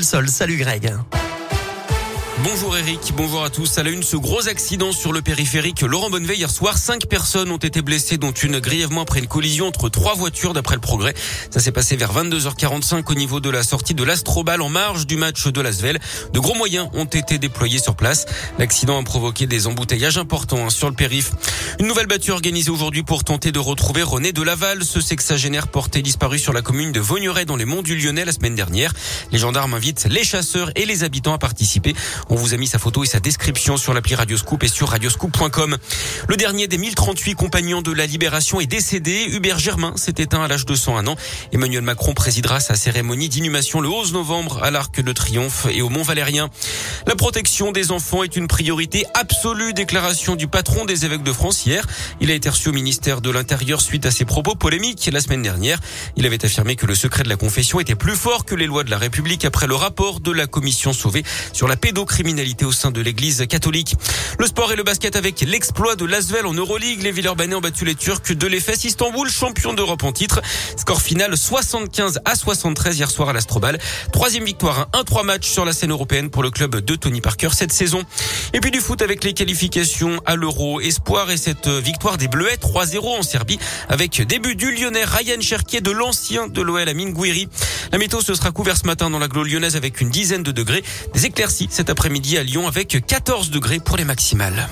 Salut Greg. Bonjour Eric, bonjour à tous. À la une, ce gros accident sur le périphérique Laurent Bonneveille hier soir. Cinq personnes ont été blessées, dont une grièvement après une collision entre trois voitures d'après le progrès. Ça s'est passé vers 22h45 au niveau de la sortie de l'Astrobal en marge du match de l'Asvel. De gros moyens ont été déployés sur place. L'accident a provoqué des embouteillages importants hein, sur le périph'. Une nouvelle battue organisée aujourd'hui pour tenter de retrouver René de Laval, ce sexagénaire porté disparu sur la commune de Vaugneray dans les monts du Lyonnais la semaine dernière. Les gendarmes invitent les chasseurs et les habitants à participer. On vous a mis sa photo et sa description sur l'appli Radioscoop et sur radioscoop.com. Le dernier des 1038 compagnons de la Libération est décédé. Hubert Germain s'est éteint à l'âge de 101 ans. Emmanuel Macron présidera sa cérémonie d'inhumation le 11 novembre à l'Arc de Triomphe et au Mont Valérien. La protection des enfants est une priorité absolue, déclaration du patron des évêques de France hier. Il a été reçu au ministère de l'Intérieur suite à ses propos polémiques la semaine dernière. Il avait affirmé que le secret de la confession était plus fort que les lois de la République après le rapport de la commission sauvée sur la pédocriminalité criminalité au sein de l'église catholique. Le sport et le basket avec l'exploit de l'Asvel en Euroleague. Les Villeurbanais ont battu les Turcs de l'EFS Istanbul, champion d'Europe en titre. Score final 75 à 73 hier soir à l'Astrobal. Troisième victoire, un 1-3 match sur la scène européenne pour le club de Tony Parker cette saison. Et puis du foot avec les qualifications à l'Euro. Espoir et cette victoire des Bleuets 3-0 en Serbie avec début du Lyonnais Ryan Cherki de l'ancien de l'OL à Minguiri. La météo se sera couvert ce matin dans la l'agglo lyonnaise avec une dizaine de degrés. Des éclaircies cet après-midi à Lyon avec 14 degrés pour les maximales.